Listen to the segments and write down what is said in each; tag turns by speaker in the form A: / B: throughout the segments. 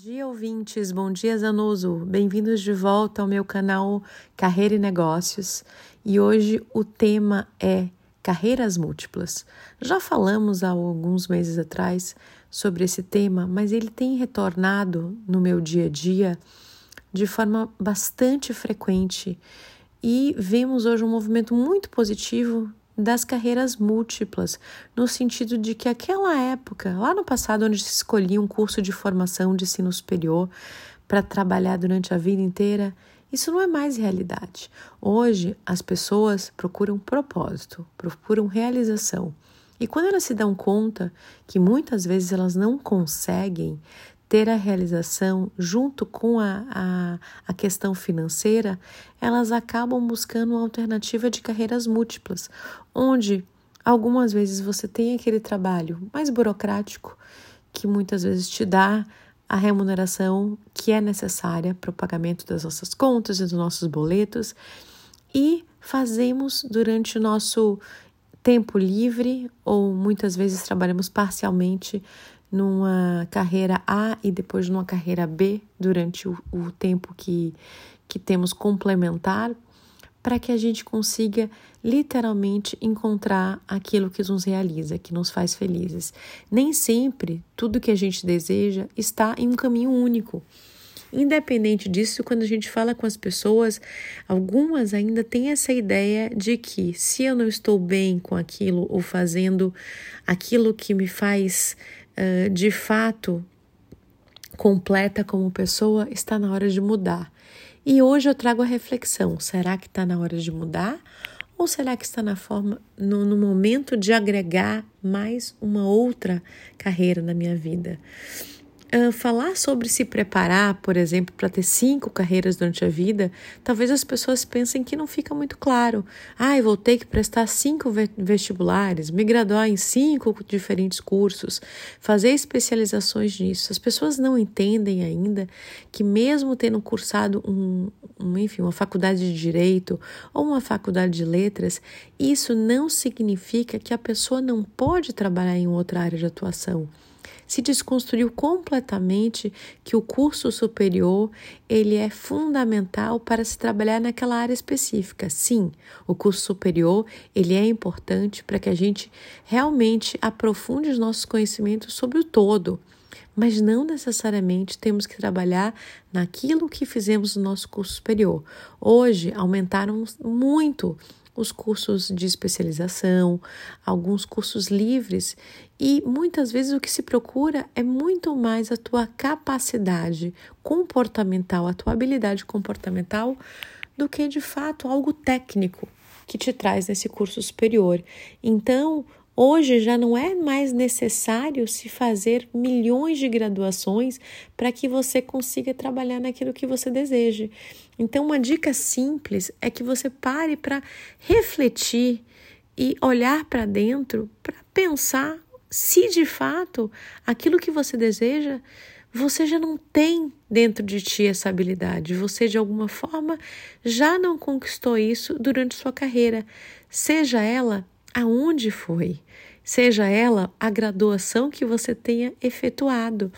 A: Dia, ouvintes. Bom dia, Zanuso. Bem-vindos de volta ao meu canal Carreira e Negócios. E hoje o tema é carreiras múltiplas. Já falamos há alguns meses atrás sobre esse tema, mas ele tem retornado no meu dia a dia de forma bastante frequente e vemos hoje um movimento muito positivo das carreiras múltiplas, no sentido de que aquela época, lá no passado, onde se escolhia um curso de formação de ensino superior para trabalhar durante a vida inteira, isso não é mais realidade. Hoje, as pessoas procuram propósito, procuram realização. E quando elas se dão conta que muitas vezes elas não conseguem ter a realização junto com a, a, a, questão financeira, elas acabam buscando uma alternativa de carreiras múltiplas, onde algumas vezes você tem aquele trabalho mais burocrático que muitas vezes te dá a remuneração que é necessária para o pagamento das nossas contas e dos nossos boletos e fazemos durante o nosso tempo livre ou muitas vezes trabalhamos parcialmente numa carreira A e depois numa carreira B durante o, o tempo que, que temos complementar, para que a gente consiga literalmente encontrar aquilo que nos realiza, que nos faz felizes. Nem sempre tudo que a gente deseja está em um caminho único. Independente disso, quando a gente fala com as pessoas, algumas ainda têm essa ideia de que se eu não estou bem com aquilo ou fazendo aquilo que me faz uh, de fato completa como pessoa, está na hora de mudar. E hoje eu trago a reflexão: será que está na hora de mudar? Ou será que está na forma, no, no momento de agregar mais uma outra carreira na minha vida? Uh, falar sobre se preparar, por exemplo, para ter cinco carreiras durante a vida, talvez as pessoas pensem que não fica muito claro. Ah, eu vou ter que prestar cinco vestibulares, me graduar em cinco diferentes cursos, fazer especializações nisso. As pessoas não entendem ainda que, mesmo tendo cursado um, um, enfim, uma faculdade de direito ou uma faculdade de letras, isso não significa que a pessoa não pode trabalhar em outra área de atuação se desconstruiu completamente que o curso superior ele é fundamental para se trabalhar naquela área específica. Sim, o curso superior ele é importante para que a gente realmente aprofunde os nossos conhecimentos sobre o todo mas não necessariamente temos que trabalhar naquilo que fizemos no nosso curso superior. Hoje aumentaram muito os cursos de especialização, alguns cursos livres, e muitas vezes o que se procura é muito mais a tua capacidade comportamental, a tua habilidade comportamental, do que de fato algo técnico que te traz nesse curso superior. Então, Hoje já não é mais necessário se fazer milhões de graduações para que você consiga trabalhar naquilo que você deseja. Então, uma dica simples é que você pare para refletir e olhar para dentro para pensar se de fato aquilo que você deseja você já não tem dentro de ti essa habilidade, você de alguma forma já não conquistou isso durante sua carreira, seja ela aonde foi, seja ela a graduação que você tenha efetuado.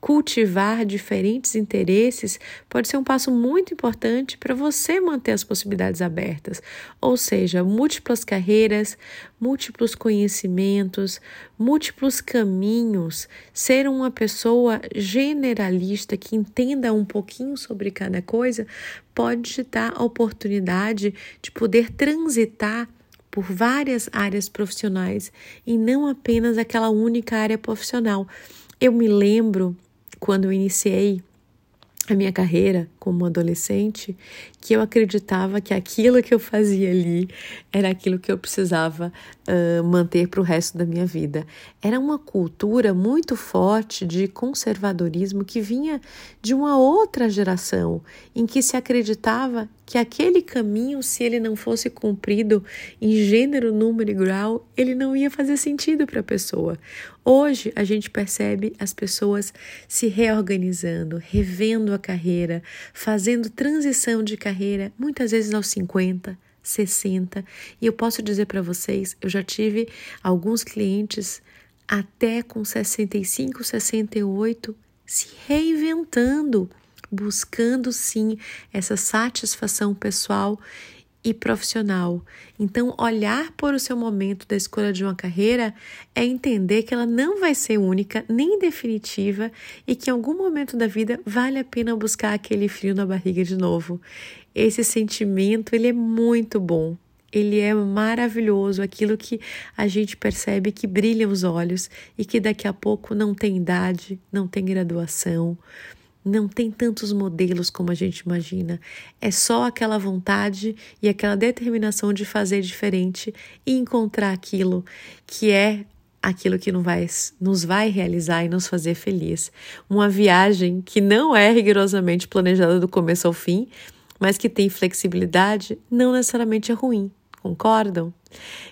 A: Cultivar diferentes interesses pode ser um passo muito importante para você manter as possibilidades abertas, ou seja, múltiplas carreiras, múltiplos conhecimentos, múltiplos caminhos. Ser uma pessoa generalista que entenda um pouquinho sobre cada coisa pode te dar a oportunidade de poder transitar por várias áreas profissionais e não apenas aquela única área profissional. Eu me lembro quando eu iniciei a minha carreira como adolescente que eu acreditava que aquilo que eu fazia ali era aquilo que eu precisava uh, manter para o resto da minha vida. Era uma cultura muito forte de conservadorismo que vinha de uma outra geração, em que se acreditava que aquele caminho, se ele não fosse cumprido em gênero, número e grau, ele não ia fazer sentido para a pessoa. Hoje a gente percebe as pessoas se reorganizando, revendo a carreira, fazendo transição de carreira, muitas vezes aos 50, 60. E eu posso dizer para vocês, eu já tive alguns clientes até com 65, 68 se reinventando, buscando sim essa satisfação pessoal e profissional. Então, olhar por o seu momento da escolha de uma carreira é entender que ela não vai ser única nem definitiva e que em algum momento da vida vale a pena buscar aquele frio na barriga de novo. Esse sentimento, ele é muito bom. Ele é maravilhoso, aquilo que a gente percebe que brilha os olhos e que daqui a pouco não tem idade, não tem graduação, não tem tantos modelos como a gente imagina. É só aquela vontade e aquela determinação de fazer diferente e encontrar aquilo que é aquilo que vai, nos vai realizar e nos fazer feliz. Uma viagem que não é rigorosamente planejada do começo ao fim, mas que tem flexibilidade, não necessariamente é ruim. Concordam?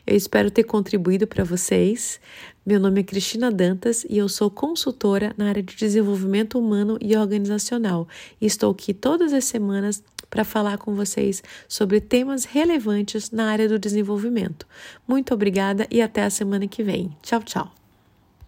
A: Eu espero ter contribuído para vocês. Meu nome é Cristina Dantas e eu sou consultora na área de desenvolvimento humano e organizacional. E estou aqui todas as semanas para falar com vocês sobre temas relevantes na área do desenvolvimento. Muito obrigada e até a semana que vem. Tchau, tchau.